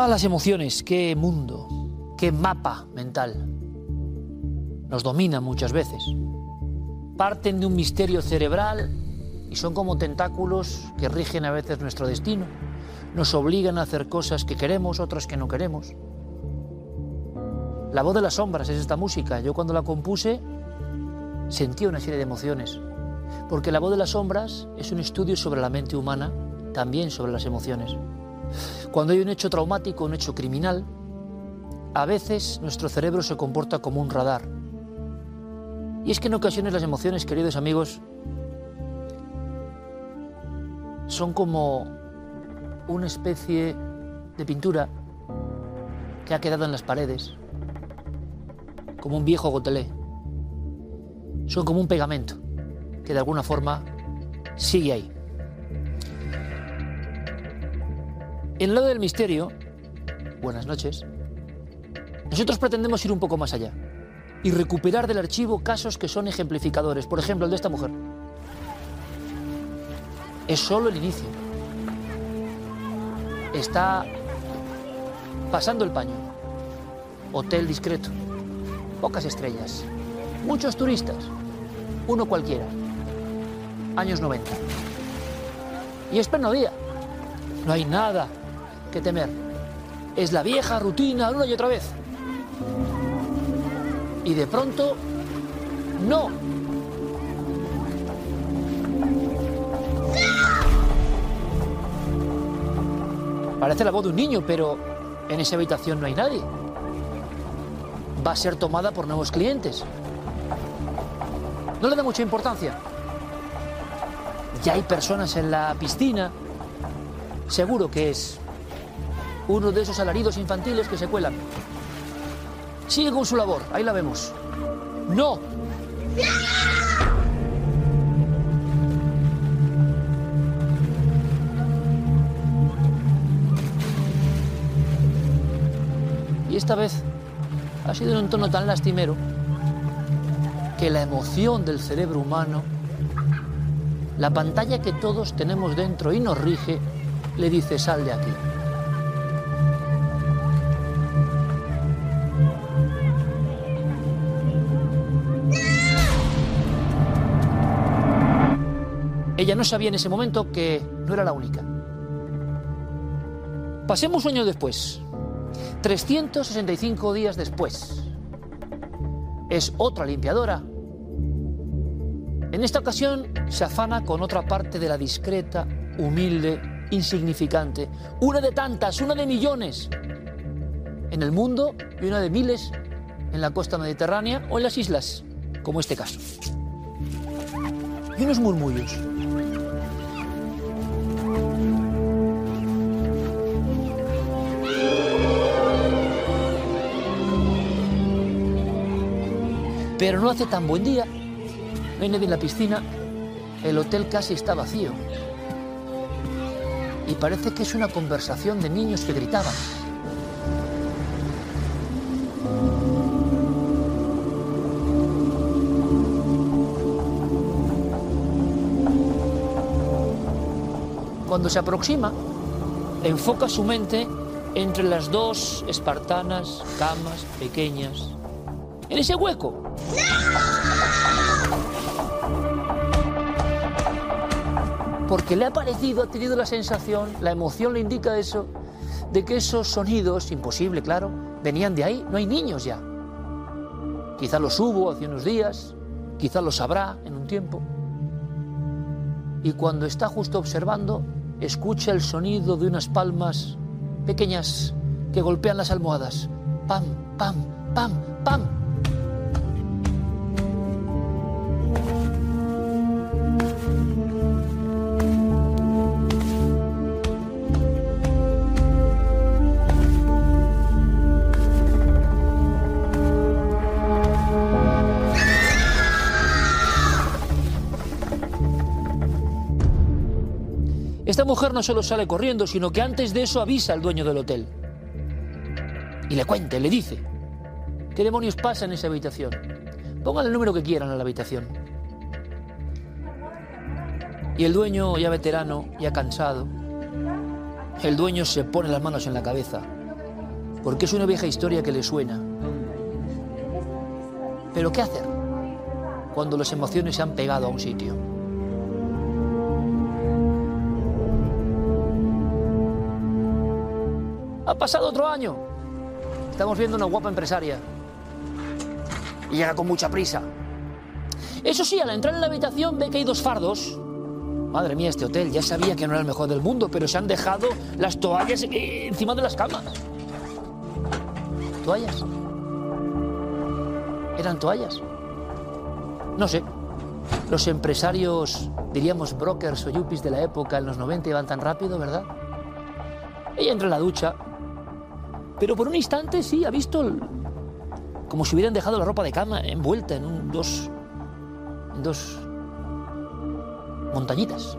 Ah, las emociones, qué mundo, qué mapa mental. Nos dominan muchas veces. Parten de un misterio cerebral y son como tentáculos que rigen a veces nuestro destino. Nos obligan a hacer cosas que queremos, otras que no queremos. La voz de las sombras es esta música. Yo cuando la compuse sentí una serie de emociones. Porque la voz de las sombras es un estudio sobre la mente humana, también sobre las emociones. Cuando hay un hecho traumático, un hecho criminal, a veces nuestro cerebro se comporta como un radar. Y es que en ocasiones las emociones, queridos amigos, son como una especie de pintura que ha quedado en las paredes, como un viejo gotelé. Son como un pegamento que de alguna forma sigue ahí. En el lado del misterio, buenas noches, nosotros pretendemos ir un poco más allá y recuperar del archivo casos que son ejemplificadores. Por ejemplo, el de esta mujer. Es solo el inicio. Está pasando el paño. Hotel discreto. Pocas estrellas. Muchos turistas. Uno cualquiera. Años 90. Y es día. No hay nada que temer. Es la vieja rutina una y otra vez. Y de pronto, no. Parece la voz de un niño, pero en esa habitación no hay nadie. Va a ser tomada por nuevos clientes. No le da mucha importancia. Ya hay personas en la piscina. Seguro que es uno de esos alaridos infantiles que se cuelan. Sigue con su labor, ahí la vemos. ¡No! Y esta vez ha sido en un tono tan lastimero que la emoción del cerebro humano, la pantalla que todos tenemos dentro y nos rige, le dice sal de aquí. Ella no sabía en ese momento que no era la única. Pasemos un año después, 365 días después. Es otra limpiadora. En esta ocasión se afana con otra parte de la discreta, humilde, insignificante. Una de tantas, una de millones. En el mundo y una de miles en la costa mediterránea o en las islas, como este caso. Y unos murmullos. Pero no hace tan buen día. No en la piscina. El hotel casi está vacío. Y parece que es una conversación de niños que gritaban. Cuando se aproxima, enfoca su mente entre las dos espartanas camas pequeñas. En ese hueco. Porque le ha parecido, ha tenido la sensación, la emoción le indica eso, de que esos sonidos, imposible, claro, venían de ahí. No hay niños ya. Quizá los hubo hace unos días, quizá los habrá en un tiempo. Y cuando está justo observando, escucha el sonido de unas palmas pequeñas que golpean las almohadas. Pam, pam, pam, pam. Mujer no solo sale corriendo, sino que antes de eso avisa al dueño del hotel. Y le cuenta, le dice, ¿qué demonios pasa en esa habitación? Pongan el número que quieran a la habitación. Y el dueño, ya veterano, ya cansado, el dueño se pone las manos en la cabeza, porque es una vieja historia que le suena. Pero ¿qué hacer cuando las emociones se han pegado a un sitio? Ha pasado otro año. Estamos viendo una guapa empresaria. Y llega con mucha prisa. Eso sí, al entrar en la habitación ve que hay dos fardos. Madre mía, este hotel ya sabía que no era el mejor del mundo, pero se han dejado las toallas encima de las camas. ¿Toallas? ¿Eran toallas? No sé. Los empresarios, diríamos brokers o yuppies de la época en los 90 iban tan rápido, ¿verdad? Ella entra en la ducha, pero por un instante sí ha visto como si hubieran dejado la ropa de cama envuelta en un, dos, en dos montañitas.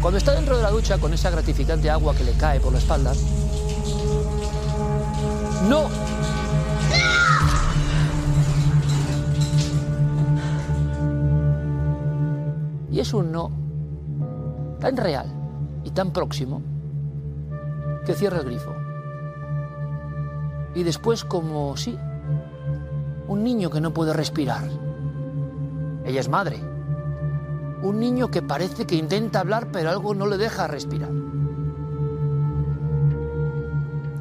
Cuando está dentro de la ducha con esa gratificante agua que le cae por la espalda, no. Y es un no tan real y tan próximo que cierra el grifo. Y después como sí, un niño que no puede respirar. Ella es madre. Un niño que parece que intenta hablar pero algo no le deja respirar.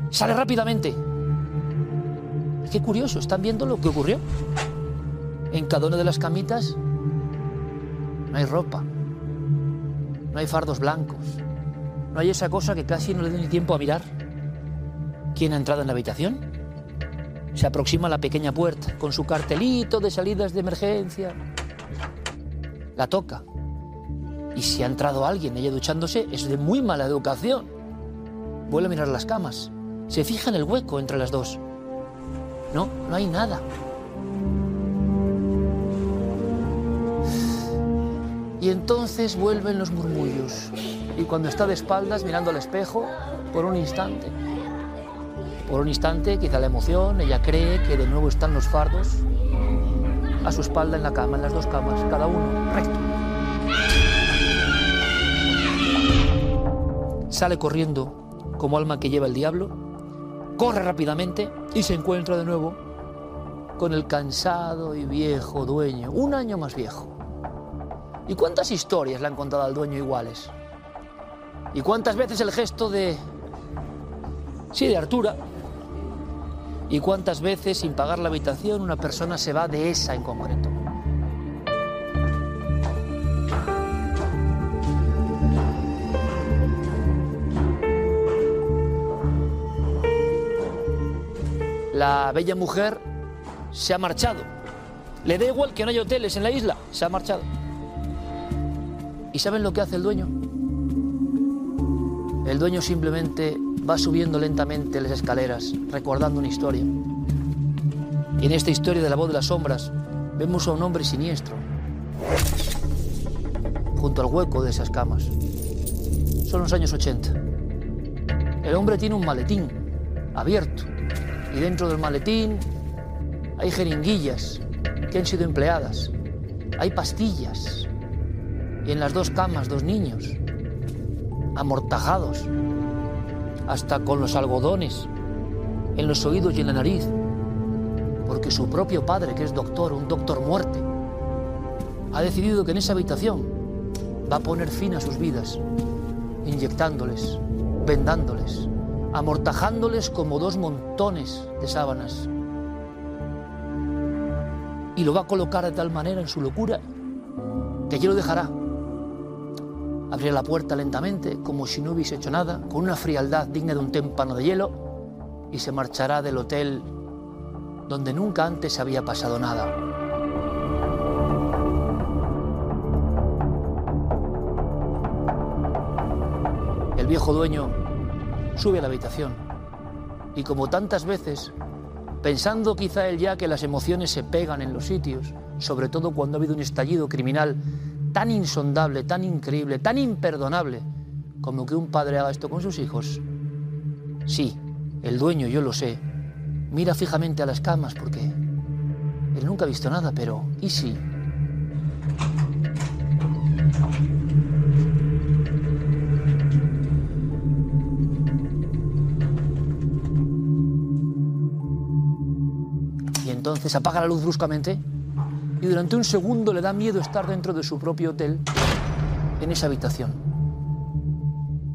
Sale rápidamente. Qué curioso, ¿están viendo lo que ocurrió? En cada una de las camitas no hay ropa, no hay fardos blancos, no hay esa cosa que casi no le da ni tiempo a mirar. ¿Quién ha entrado en la habitación? Se aproxima a la pequeña puerta con su cartelito de salidas de emergencia. La toca. Y si ha entrado alguien, ella duchándose, es de muy mala educación. Vuelve a mirar las camas. Se fija en el hueco entre las dos. No, no hay nada. Y entonces vuelven los murmullos. Y cuando está de espaldas mirando al espejo, por un instante, por un instante, quizá la emoción, ella cree que de nuevo están los fardos a su espalda en la cama, en las dos camas, cada uno recto. Sale corriendo como alma que lleva el diablo, corre rápidamente y se encuentra de nuevo con el cansado y viejo dueño, un año más viejo. ¿Y cuántas historias le han contado al dueño iguales? ¿Y cuántas veces el gesto de... Sí, de Artura. ¿Y cuántas veces sin pagar la habitación una persona se va de esa en concreto? La bella mujer se ha marchado. Le da igual que no haya hoteles en la isla, se ha marchado. ¿Y saben lo que hace el dueño? El dueño simplemente va subiendo lentamente las escaleras, recordando una historia. Y en esta historia de la voz de las sombras vemos a un hombre siniestro, junto al hueco de esas camas. Son los años 80. El hombre tiene un maletín abierto y dentro del maletín hay jeringuillas que han sido empleadas, hay pastillas y en las dos camas dos niños. amortajados, hasta con los algodones en los oídos y en la nariz, porque su propio padre, que es doctor, un doctor muerte, ha decidido que en esa habitación va a poner fin a sus vidas, inyectándoles, vendándoles, amortajándoles como dos montones de sábanas. Y lo va a colocar de tal manera en su locura que allí lo dejará. Abrirá la puerta lentamente, como si no hubiese hecho nada, con una frialdad digna de un témpano de hielo, y se marchará del hotel donde nunca antes había pasado nada. El viejo dueño sube a la habitación y como tantas veces, pensando quizá él ya que las emociones se pegan en los sitios, sobre todo cuando ha habido un estallido criminal tan insondable, tan increíble, tan imperdonable como que un padre haga esto con sus hijos, sí, el dueño, yo lo sé, mira fijamente a las camas porque él nunca ha visto nada, pero ¿y sí? Y entonces apaga la luz bruscamente y durante un segundo le da miedo estar dentro de su propio hotel, en esa habitación.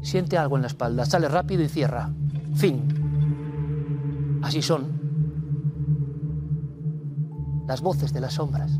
Siente algo en la espalda, sale rápido y cierra. Fin. Así son las voces de las sombras.